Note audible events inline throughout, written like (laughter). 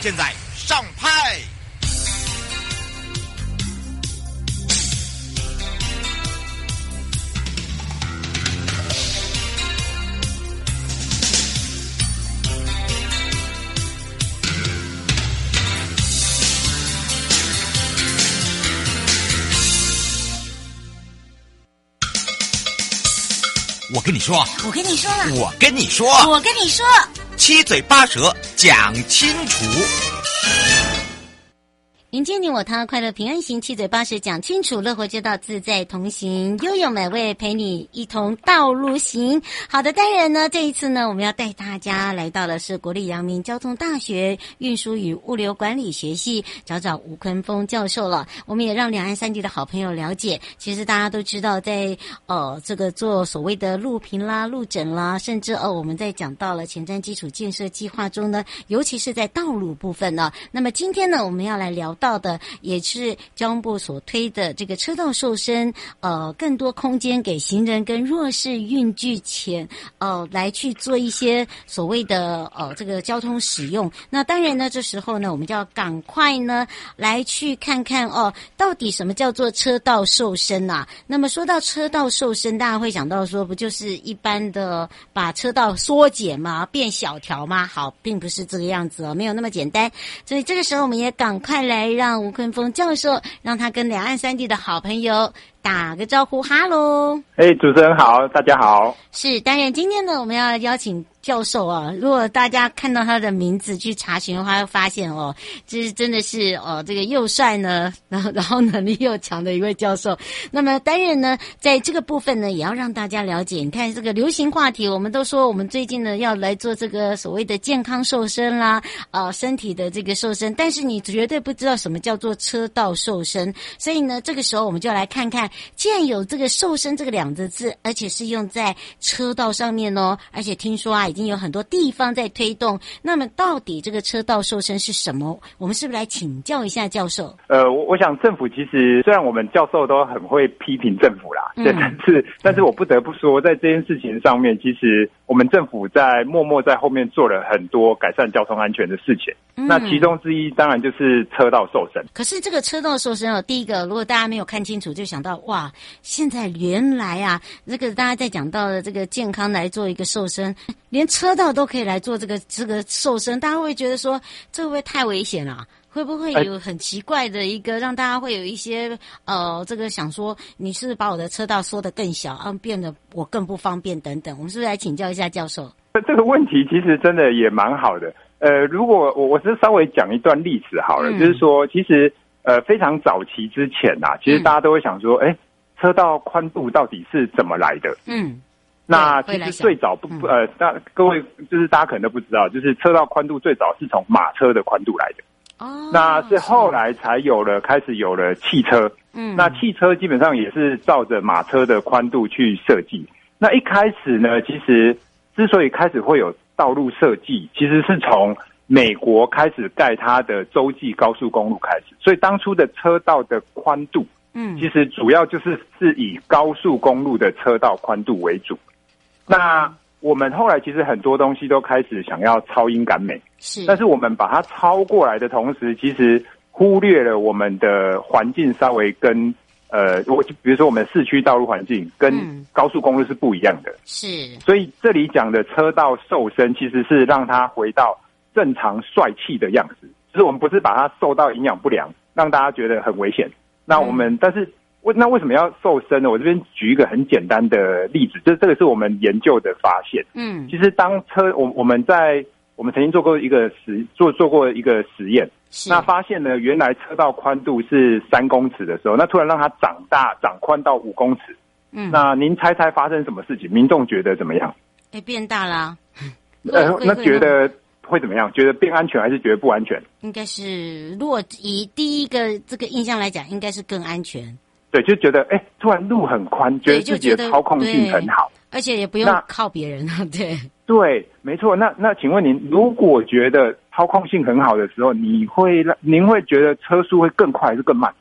现在上拍。我跟你说，我跟你说了，我跟你说，我跟你说，七嘴八舌讲清楚。迎接你我他，快乐平安行，七嘴八舌讲清楚，乐活街道自在同行，悠悠美味陪你一同道路行。好的，当然呢，这一次呢，我们要带大家来到的是国立阳明交通大学运输与物流管理学系，找找吴坤峰教授了。我们也让两岸三地的好朋友了解，其实大家都知道在，在呃这个做所谓的路评啦、路诊啦，甚至哦我们在讲到了前瞻基础建设计划中呢，尤其是在道路部分呢。那么今天呢，我们要来聊。到到的也是交通部所推的这个车道瘦身，呃，更多空间给行人跟弱势运具前，呃，来去做一些所谓的呃这个交通使用。那当然呢，这时候呢，我们就要赶快呢来去看看哦，到底什么叫做车道瘦身呐、啊？那么说到车道瘦身，大家会想到说，不就是一般的把车道缩减吗？变小条吗？好，并不是这个样子哦，没有那么简单。所以这个时候，我们也赶快来。让吴坤峰教授让他跟两岸三地的好朋友打个招呼，哈喽！哎，主持人好，大家好。是，当然今天呢，我们要邀请。教授啊，如果大家看到他的名字去查询的话，会发现哦，这是真的是哦，这个又帅呢，然后然后能力又强的一位教授。那么当然呢，在这个部分呢，也要让大家了解。你看这个流行话题，我们都说我们最近呢要来做这个所谓的健康瘦身啦，啊，身体的这个瘦身。但是你绝对不知道什么叫做车道瘦身。所以呢，这个时候我们就来看看，既然有这个瘦身这个两个字，而且是用在车道上面哦，而且听说啊。经有很多地方在推动，那么到底这个车道瘦身是什么？我们是不是来请教一下教授？呃，我我想政府其实虽然我们教授都很会批评政府啦，嗯，但是但是我不得不说，在这件事情上面，其实我们政府在默默在后面做了很多改善交通安全的事情。嗯，那其中之一当然就是车道瘦身。可是这个车道瘦身哦，第一个如果大家没有看清楚，就想到哇，现在原来啊，这个大家在讲到的这个健康来做一个瘦身，连车道都可以来做这个这个瘦身，大家会觉得说，这会不会太危险了？会不会有很奇怪的一个，让大家会有一些呃，这个想说，你是把我的车道缩得更小，啊，变得我更不方便等等？我们是不是来请教一下教授？这个问题其实真的也蛮好的。呃，如果我我是稍微讲一段历史好了，嗯、就是说，其实呃非常早期之前呐、啊，其实大家都会想说，哎、嗯，车道宽度到底是怎么来的？嗯。那其实最早不呃，大各位就是大家可能都不知道，就是车道宽度最早是从马车的宽度来的。哦。那是后来才有了，开始有了汽车。嗯。那汽车基本上也是照着马车的宽度去设计。那一开始呢，其实之所以开始会有道路设计，其实是从美国开始盖它的洲际高速公路开始。所以当初的车道的宽度，嗯，其实主要就是是以高速公路的车道宽度为主。那我们后来其实很多东西都开始想要超英赶美，是，但是我们把它超过来的同时，其实忽略了我们的环境稍微跟呃，我比如说我们市区道路环境跟高速公路是不一样的，是，所以这里讲的车道瘦身其实是让它回到正常帅气的样子，就是我们不是把它瘦到营养不良，让大家觉得很危险。那我们但是为那为什么要瘦身呢？我这边举一个很简单的例子，这这个是我们研究的发现。嗯，其实当车我我们在我们曾经做过一个实做做过一个实验，是那发现呢，原来车道宽度是三公尺的时候，那突然让它长大长宽到五公尺，嗯，那您猜猜发生什么事情？民众觉得怎么样？哎，变大啦。(laughs) 呃，那觉得会怎么样？觉得变安全还是觉得不安全？应该是，如果以第一个这个印象来讲，应该是更安全。对，就觉得哎，突然路很宽，觉得自己的操控性很好，而且也不用靠别人啊。对对，没错。那那请问您，如果觉得操控性很好的时候，你会让您会觉得车速会更快还是更慢？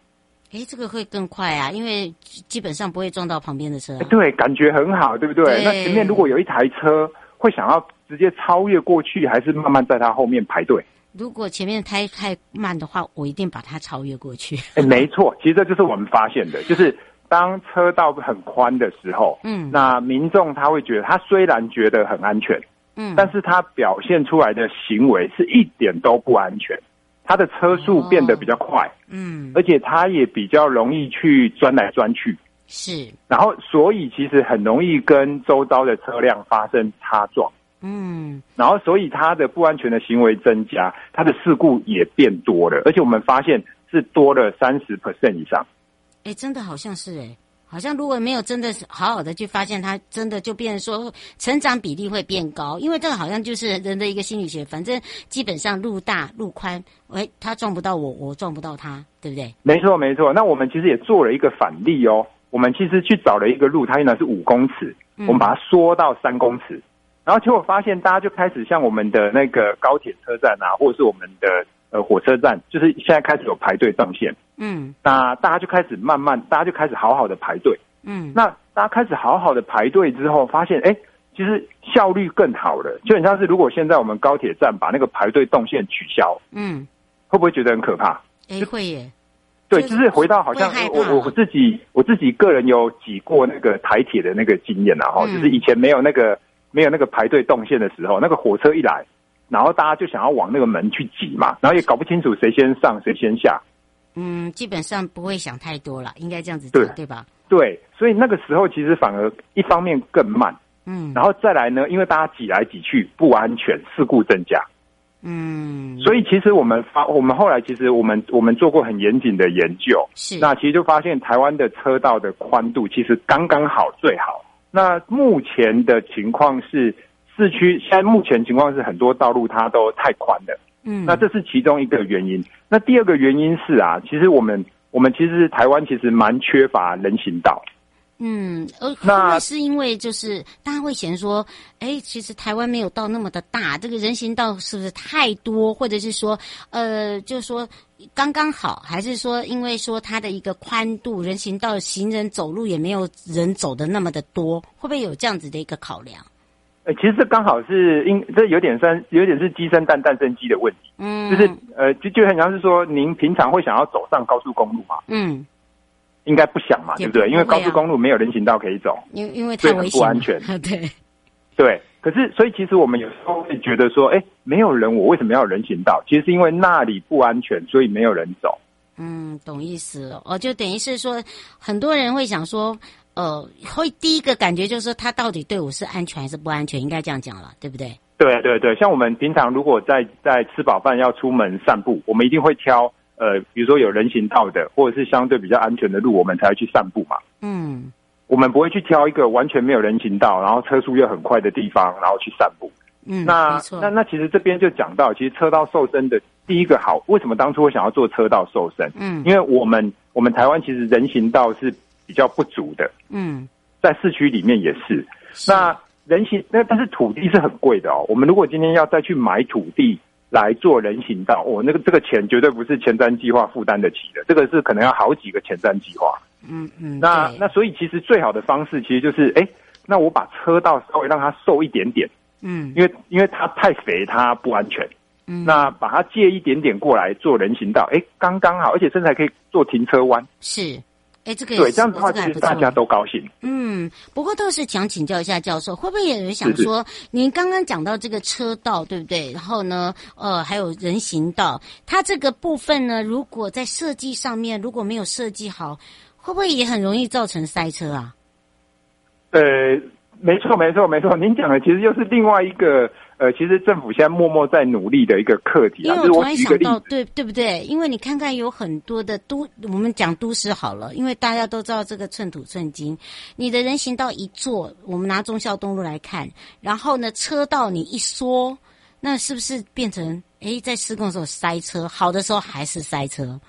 哎，这个会更快啊，因为基本上不会撞到旁边的车啊。对，感觉很好，对不对？对。那前面如果有一台车，会想要直接超越过去，还是慢慢在它后面排队？如果前面开太慢的话，我一定把它超越过去。哎，没错，其实这就是我们发现的，就是当车道很宽的时候，嗯，那民众他会觉得，他虽然觉得很安全，嗯，但是他表现出来的行为是一点都不安全，他的车速变得比较快，哦、嗯，而且他也比较容易去钻来钻去，是，然后所以其实很容易跟周遭的车辆发生擦撞。嗯，然后所以他的不安全的行为增加，他的事故也变多了，而且我们发现是多了三十 percent 以上。哎，真的好像是哎，好像如果没有真的是好好的去发现，他真的就变成说成长比例会变高，因为这个好像就是人的一个心理学，反正基本上路大路宽，哎，他撞不到我，我撞不到他，对不对？没错没错，那我们其实也做了一个反例哦，我们其实去找了一个路，它原来是五公尺，我们把它缩到三公尺。然后结果发现，大家就开始像我们的那个高铁车站啊，或者是我们的呃火车站，就是现在开始有排队上线。嗯，那大家就开始慢慢，大家就开始好好的排队。嗯，那大家开始好好的排队之后，发现哎，其实效率更好了。就很像是如果现在我们高铁站把那个排队动线取消，嗯，会不会觉得很可怕？哎，会耶。对，就是回到好像我我我自己我自己个人有挤过那个台铁的那个经验啊，哈、嗯，就是以前没有那个。没有那个排队动线的时候，那个火车一来，然后大家就想要往那个门去挤嘛，然后也搞不清楚谁先上谁先下。嗯，基本上不会想太多了，应该这样子对对吧？对，所以那个时候其实反而一方面更慢，嗯，然后再来呢，因为大家挤来挤去不安全，事故增加。嗯，所以其实我们发，我们后来其实我们我们做过很严谨的研究，是那其实就发现台湾的车道的宽度其实刚刚好，最好。那目前的情况是，市区现在目前情况是很多道路它都太宽了，嗯，那这是其中一个原因。那第二个原因是啊，其实我们我们其实台湾其实蛮缺乏人行道。嗯，呃，那是因为就是大家会嫌说，哎，其实台湾没有到那么的大，这个人行道是不是太多，或者是说，呃，就是说刚刚好，还是说因为说它的一个宽度，人行道行人走路也没有人走的那么的多，会不会有这样子的一个考量？呃，其实这刚好是因这有点算有点是鸡生蛋蛋生鸡的问题，嗯，就是呃就就很像是说您平常会想要走上高速公路嘛？嗯。应该不想嘛，对不对？因为高速公路没有人行道可以走，因因为太危险，不安全。(laughs) 对对，可是所以其实我们有时候会觉得说，哎，没有人，我为什么要有人行道？其实是因为那里不安全，所以没有人走。嗯，懂意思了。哦，就等于是说，很多人会想说，呃，会第一个感觉就是说，他到底对我是安全还是不安全？应该这样讲了，对不对？对对对，像我们平常如果在在吃饱饭要出门散步，我们一定会挑。呃，比如说有人行道的，或者是相对比较安全的路，我们才会去散步嘛。嗯，我们不会去挑一个完全没有人行道，然后车速又很快的地方，然后去散步。嗯，那。那那其实这边就讲到，其实车道瘦身的第一个好，为什么当初我想要做车道瘦身？嗯，因为我们我们台湾其实人行道是比较不足的。嗯，在市区里面也是。是。那人行那但是土地是很贵的哦。我们如果今天要再去买土地。来做人行道，我、哦、那个这个钱绝对不是前瞻计划负担得起的，这个是可能要好几个前瞻计划。嗯嗯，那那所以其实最好的方式其实就是，哎，那我把车道稍微让它瘦一点点，嗯，因为因为它太肥它不安全，嗯，那把它借一点点过来做人行道，哎，刚刚好，而且甚至还可以做停车弯，是。哎，这个对，这样的话其实大家都高兴。嗯，不过倒是想请教一下教授，会不会有人想说，您刚刚讲到这个车道，对不对？然后呢，呃，还有人行道，它这个部分呢，如果在设计上面如果没有设计好，会不会也很容易造成塞车啊？呃，没错，没错，没错。您讲的其实又是另外一个呃，其实政府现在默默在努力的一个课题啊。因为我突然想到，对对不对？因为你看看有很多的都，我们讲都市好了，因为大家都知道这个寸土寸金。你的人行道一做，我们拿忠孝东路来看，然后呢，车道你一缩，那是不是变成诶，在施工的时候塞车，好的时候还是塞车？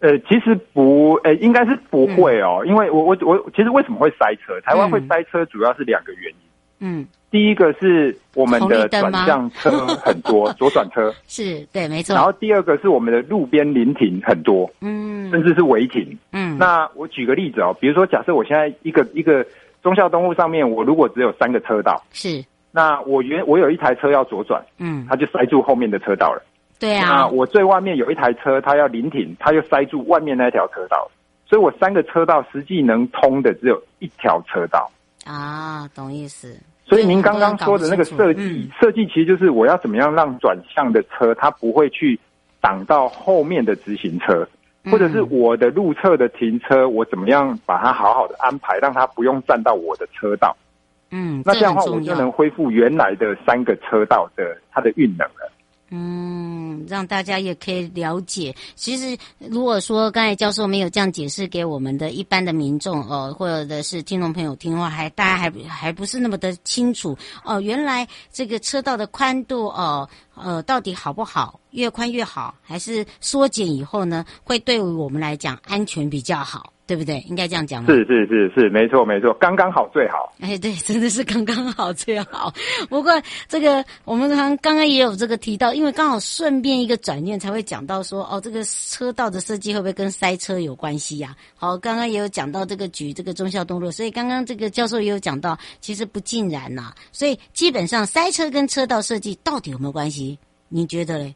呃，其实不，呃，应该是不会哦，嗯、因为我我我，其实为什么会塞车？台湾会塞车主要是两个原因。嗯，第一个是我们的转向车很多，(laughs) 左转车。是对，没错。然后第二个是我们的路边临停很多，嗯，甚至是违停。嗯，那我举个例子哦，比如说假设我现在一个一个忠孝东路上面，我如果只有三个车道，是，那我原我有一台车要左转，嗯，它就塞住后面的车道了。对啊，那我最外面有一台车，它要临停，它就塞住外面那条车道，所以我三个车道实际能通的只有一条车道。啊，懂意思。所以您刚刚说的那个设计，嗯、设计其实就是我要怎么样让转向的车它不会去挡到后面的直行车，嗯、或者是我的路侧的停车，我怎么样把它好好的安排，让它不用占到我的车道。嗯，那这样的话我就能恢复原来的三个车道的它的运能了。嗯，让大家也可以了解。其实，如果说刚才教授没有这样解释给我们的一般的民众哦，或者是听众朋友听的话，还大家还还不是那么的清楚哦。原来这个车道的宽度哦，呃，到底好不好？越宽越好，还是缩减以后呢，会对我们来讲安全比较好？对不对？应该这样讲吗？是是是是，没错没错，刚刚好最好。哎，对，真的是刚刚好最好。(laughs) 不过这个我们刚刚刚也有这个提到，因为刚好顺便一个转念才会讲到说，哦，这个车道的设计会不会跟塞车有关系呀、啊？好，刚刚也有讲到这个举这个忠孝东路，所以刚刚这个教授也有讲到，其实不尽然呐、啊。所以基本上塞车跟车道设计到底有没有关系？你觉得嘞？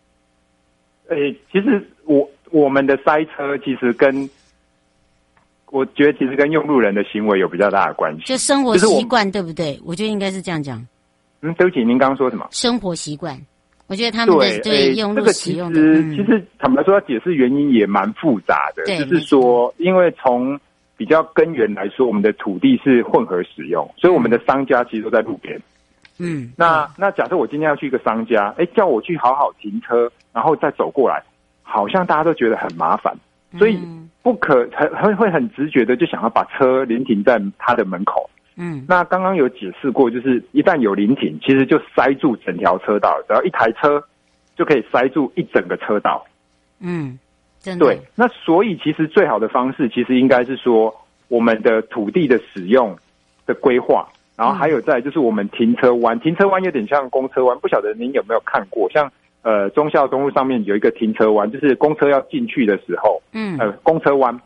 哎，其实我我们的塞车其实跟我觉得其实跟用路人的行为有比较大的关系，就生活习惯对不对？我觉得应该是这样讲。嗯，对不起，您刚刚说什么？生活习惯，我觉得他们的对，对用路使用的，这个其实、嗯、其实坦白说，要解释原因也蛮复杂的。对就是说，因为从比较根源来说，我们的土地是混合使用，所以我们的商家其实都在路边。嗯，那那假设我今天要去一个商家，哎，叫我去好好停车，然后再走过来，好像大家都觉得很麻烦，所以。嗯不可很很会很直觉的就想要把车临停在他的门口。嗯，那刚刚有解释过，就是一旦有临停，其实就塞住整条车道，只要一台车就可以塞住一整个车道。嗯，真的。对，那所以其实最好的方式，其实应该是说我们的土地的使用的规划，然后还有在就是我们停车弯，停车弯有点像公车弯，不晓得您有没有看过，像。呃，忠孝东路上面有一个停车弯，就是公车要进去的时候，嗯，呃，公车弯，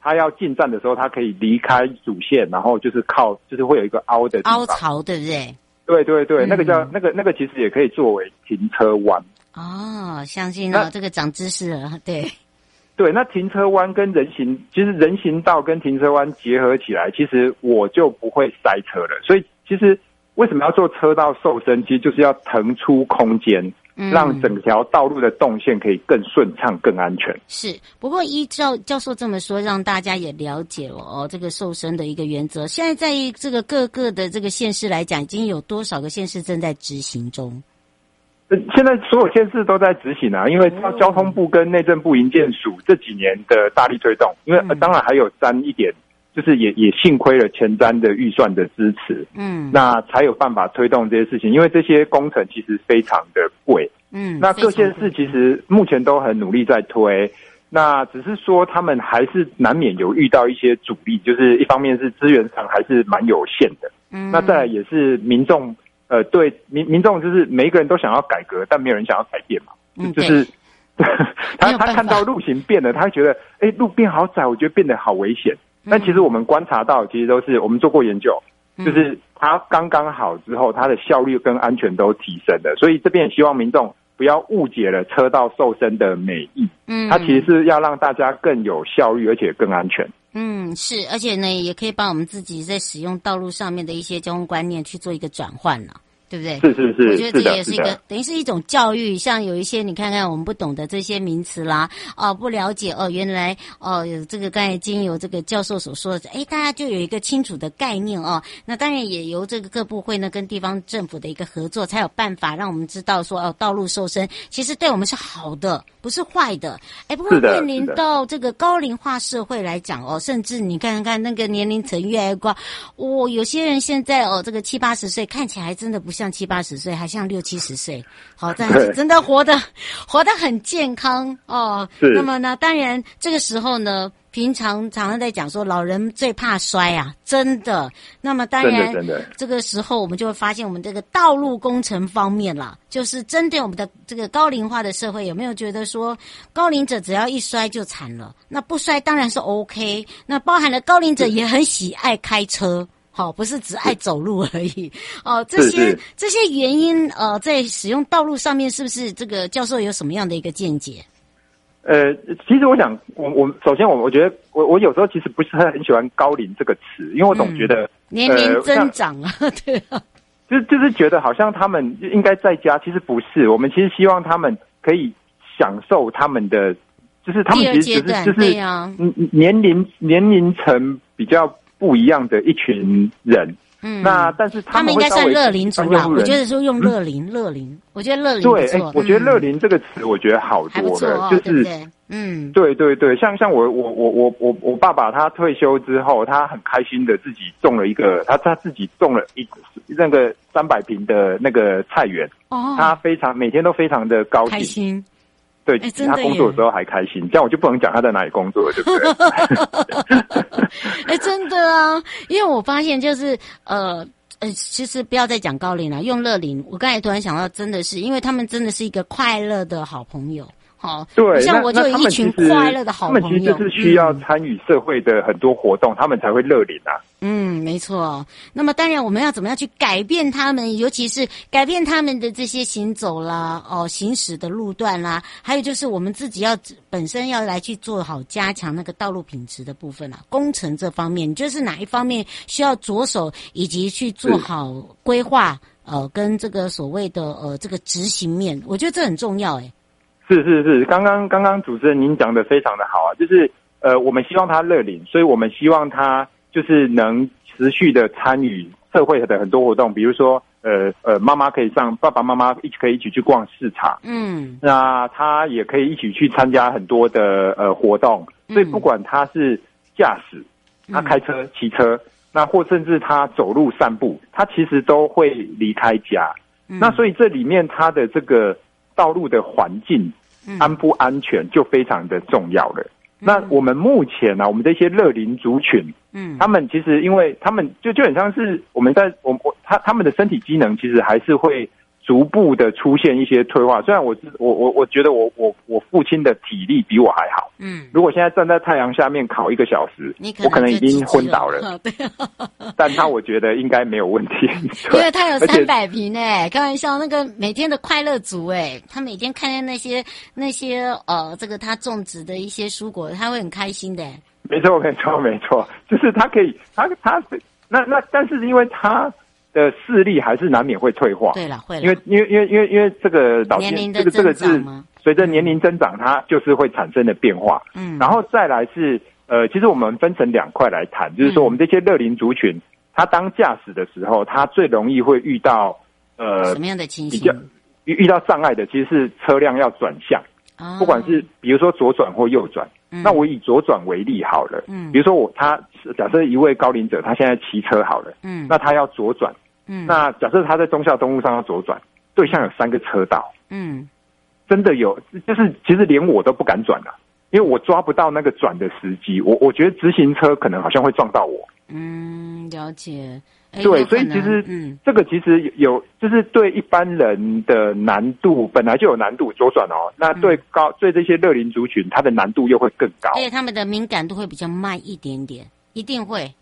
它要进站的时候，它可以离开主线，然后就是靠，就是会有一个凹的凹槽，对不对？对对对，嗯、那个叫那个那个，其实也可以作为停车弯。哦，相信了，那这个长知识了，对。对，那停车弯跟人行，其实人行道跟停车弯结合起来，其实我就不会塞车了。所以，其实为什么要做车道瘦身？其实就是要腾出空间。让整条道路的动线可以更顺畅、更安全。是，不过依照教授这么说，让大家也了解了哦，这个瘦身的一个原则。现在在这个各个的这个县市来讲，已经有多少个县市正在执行中？现在所有县市都在执行啊，因为交通部跟内政部营建署这几年的大力推动，因为当然还有沾一点。就是也也幸亏了前瞻的预算的支持，嗯，那才有办法推动这些事情。因为这些工程其实非常的贵，嗯，那各县市其实目前都很努力在推，那只是说他们还是难免有遇到一些阻力，就是一方面是资源上还是蛮有限的，嗯，那再来也是民众，呃，对民民众就是每一个人都想要改革，但没有人想要改变嘛，嗯，就是 (laughs) 他他看到路型变了，他会觉得，哎，路变好窄，我觉得变得好危险。但其实我们观察到，其实都是我们做过研究，就是它刚刚好之后，它的效率跟安全都提升了。所以这边也希望民众不要误解了车道瘦身的美意。嗯，它其实是要让大家更有效率，而且更安全。嗯，是，而且呢，也可以帮我们自己在使用道路上面的一些交通观念去做一个转换了。对不对？是是是，我觉得这也是一个等于是一种教育。像有一些你看看我们不懂的这些名词啦，哦，不了解哦，原来哦有这个刚才经由这个教授所说的，哎，大家就有一个清楚的概念哦。那当然也由这个各部会呢跟地方政府的一个合作，才有办法让我们知道说哦，道路瘦身其实对我们是好的，不是坏的。哎，不过面临到这个高龄化社会来讲哦，甚至你看看那个年龄层越来越高，哦，有些人现在哦这个七八十岁看起来真的不像。像七八十岁，还像六七十岁，好，但是真的活得 (laughs) 活得很健康哦。是。那么呢，当然这个时候呢，平常常常在讲说，老人最怕摔啊，真的。那么当然，这个时候我们就会发现，我们这个道路工程方面啦，就是针对我们的这个高龄化的社会，有没有觉得说，高龄者只要一摔就惨了？那不摔当然是 OK。那包含了高龄者也很喜爱开车。好，不是只爱走路而已哦。这些这些原因，呃，在使用道路上面，是不是这个教授有什么样的一个见解？呃，其实我想，我我首先我我觉得，我我有时候其实不是很喜欢“高龄”这个词，因为我总觉得、嗯、年龄增长啊，呃、(laughs) 对啊，就就是觉得好像他们应该在家，其实不是。我们其实希望他们可以享受他们的，就是他们其实只是就是嗯年龄年龄层比较。不一样的一群人，嗯，那但是他们，应该算乐龄族吧。我觉得说用乐龄，乐龄，我觉得乐龄对，哎，我觉得乐龄这个词，我觉得好多了，就是，嗯，对对对，像像我我我我我我爸爸他退休之后，他很开心的自己种了一个，他他自己种了一那个三百平的那个菜园，哦，他非常每天都非常的高兴。对，他工作的时候还开心，这样我就不能讲他在哪里工作了，对不对？(laughs) 哎，真的啊，因为我发现就是呃呃，其实不要再讲高龄了，用乐龄。我刚才突然想到，真的是因为他们真的是一个快乐的好朋友。好，对，像我就有一群快乐的好朋友，他们其实是需要参与社会的很多活动，嗯、他们才会乐龄啊。嗯，没错。那么当然，我们要怎么样去改变他们，尤其是改变他们的这些行走啦、哦行驶的路段啦，还有就是我们自己要本身要来去做好加强那个道路品质的部分啊。工程这方面，你觉得是哪一方面需要着手，以及去做好规划，呃，跟这个所谓的呃这个执行面，我觉得这很重要，诶。是是是，刚刚刚刚主持人您讲的非常的好啊，就是呃，我们希望他乐龄，所以我们希望他就是能持续的参与社会的很多活动，比如说呃呃，妈妈可以上，爸爸妈妈一起可以一起去逛市场，嗯，那他也可以一起去参加很多的呃活动，所以不管他是驾驶，他开车、骑车，那或甚至他走路散步，他其实都会离开家，那所以这里面他的这个道路的环境。安不安全就非常的重要了。嗯、那我们目前呢、啊，我们这些乐龄族群，嗯，他们其实因为他们就就很像是我们在我我他他们的身体机能其实还是会。逐步的出现一些退化，虽然我我我我觉得我我我父亲的体力比我还好，嗯，如果现在站在太阳下面烤一个小时，可我可能已经昏倒了，对，(laughs) (laughs) 但他我觉得应该没有问题，因为他有三百平诶，开玩笑，那个每天的快乐族诶，他每天看见那些那些呃，这个他种植的一些蔬果，他会很开心的，没错没错没错，就是他可以，他他那那但是因为他。的视力还是难免会退化，对了，会了，因为因为因为因为因为这个老年这个这个是随着年龄增长，它就是会产生的变化。嗯，然后再来是呃，其实我们分成两块来谈，就是说我们这些乐龄族群，他当驾驶的时候，他最容易会遇到呃什么样的情形？比较遇遇到障碍的，其实是车辆要转向，不管是比如说左转或右转。那我以左转为例好了，嗯，比如说我他假设一位高龄者，他现在骑车好了，嗯，那他要左转。嗯，那假设他在忠孝东路上要左转，对向有三个车道，嗯，真的有，就是其实连我都不敢转了，因为我抓不到那个转的时机，我我觉得直行车可能好像会撞到我。嗯，了解。对，所以其实，嗯，这个其实有，就是对一般人的难度本来就有难度，左转哦，那对高、嗯、对这些乐龄族群，它的难度又会更高，而且他们的敏感度会比较慢一点点，一定会。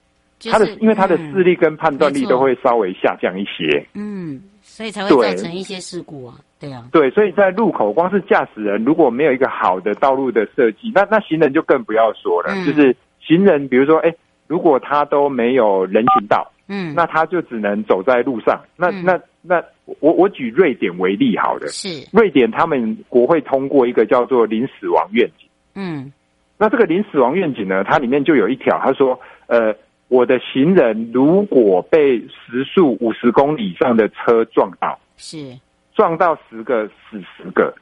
他的，因为他的视力跟判断力都会稍微下降一些，嗯，所以才会造成一些事故啊，对啊，对，所以在路口，光是驾驶人如果没有一个好的道路的设计，那那行人就更不要说了，就是行人，比如说，哎，如果他都没有人行道，嗯，那他就只能走在路上。那、嗯、那那我我举瑞典为例，好的，是。瑞典他们国会通过一个叫做零死亡愿景。嗯，那这个零死亡愿景呢，它里面就有一条，他说，呃，我的行人如果被时速五十公里以上的车撞到，是撞到十个死十个。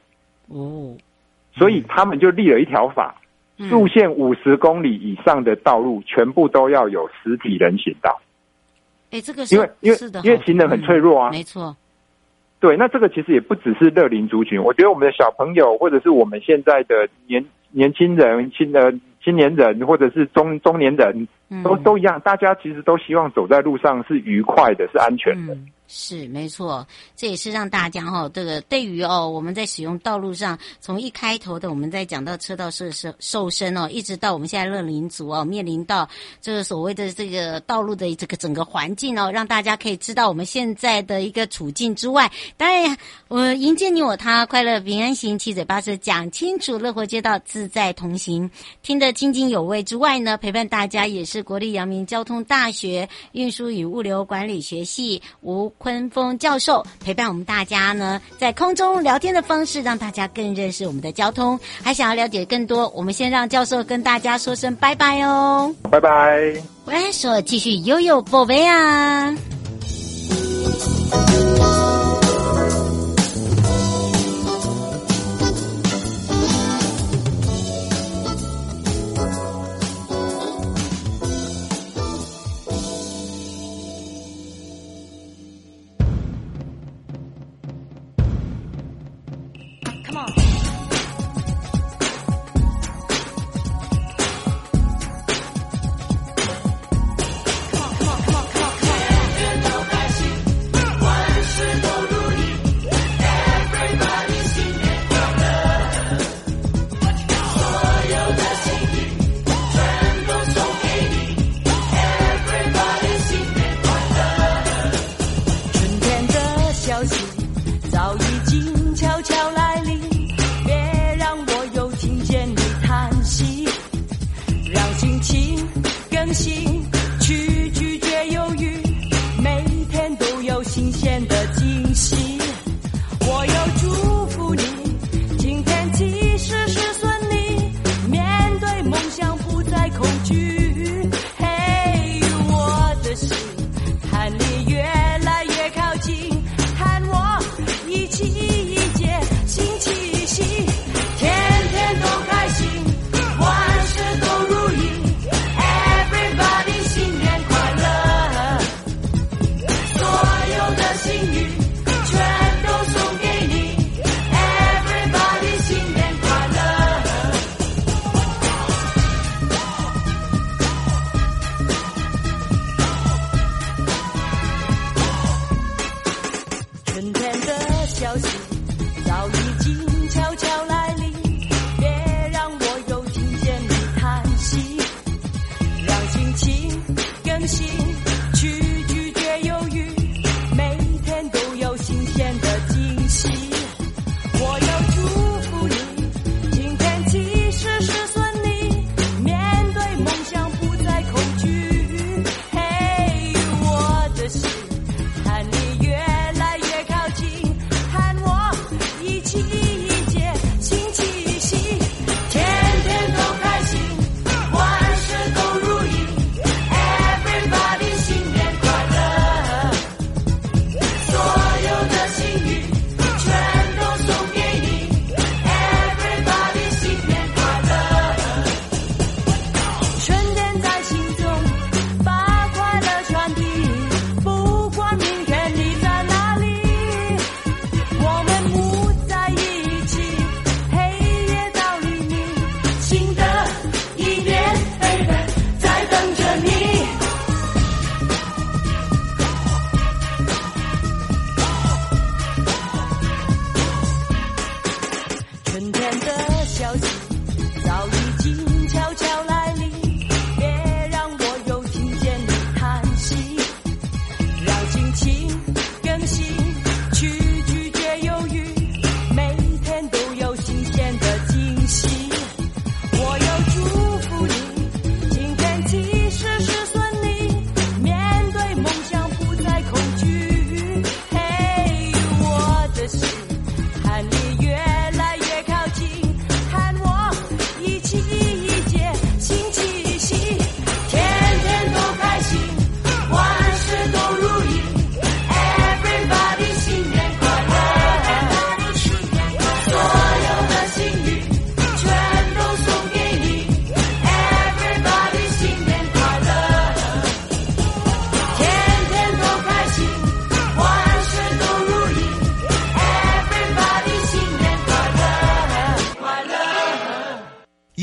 哦，所以他们就立了一条法。速限五十公里以上的道路，全部都要有实体人行道。哎，这个是因为因为因为行人很脆弱啊，没错。对，那这个其实也不只是乐龄族群，我觉得我们的小朋友，或者是我们现在的年年轻人、青的青年人，或者是中中年人，都都一样，大家其实都希望走在路上是愉快的，是安全的。嗯是没错，这也是让大家哈、哦，这个对于哦，我们在使用道路上，从一开头的我们在讲到车道设施瘦身哦，一直到我们现在乐龄族哦，面临到这个所谓的这个道路的这个整个环境哦，让大家可以知道我们现在的一个处境之外，当然我迎接你我他，快乐平安行，七嘴八舌讲清楚，乐活街道自在同行，听得津津有味之外呢，陪伴大家也是国立阳明交通大学运输与物流管理学系吴坤峰教授陪伴我们大家呢，在空中聊天的方式，让大家更认识我们的交通。还想要了解更多，我们先让教授跟大家说声拜拜哦，拜拜。我来说继续悠悠宝贝啊。singing.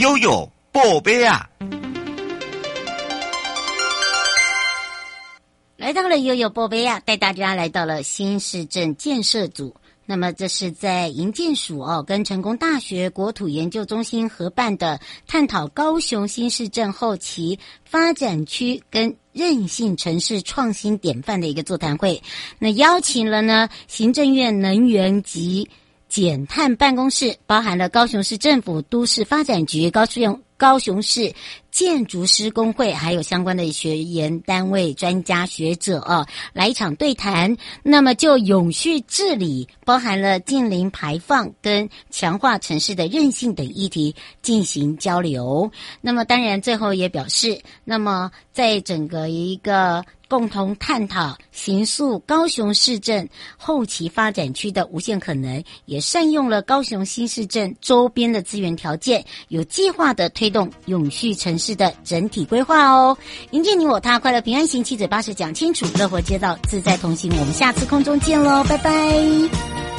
悠悠宝贝啊！来到了悠悠宝贝啊，带大家来到了新市镇建设组。那么这是在营建署哦，跟成功大学国土研究中心合办的，探讨高雄新市镇后期发展区跟韧性城市创新典范的一个座谈会。那邀请了呢，行政院能源及减碳办公室，包含了高雄市政府都市发展局、高雄高雄市。建筑师工会还有相关的学研单位、专家学者啊，来一场对谈。那么就永续治理，包含了近零排放跟强化城市的韧性等议题进行交流。那么当然最后也表示，那么在整个一个共同探讨形塑高雄市镇后期发展区的无限可能，也善用了高雄新市镇周边的资源条件，有计划的推动永续城市。是的，整体规划哦，迎接你我他，快乐平安行，七嘴八舌讲清楚，乐活街道自在同行，我们下次空中见喽，拜拜。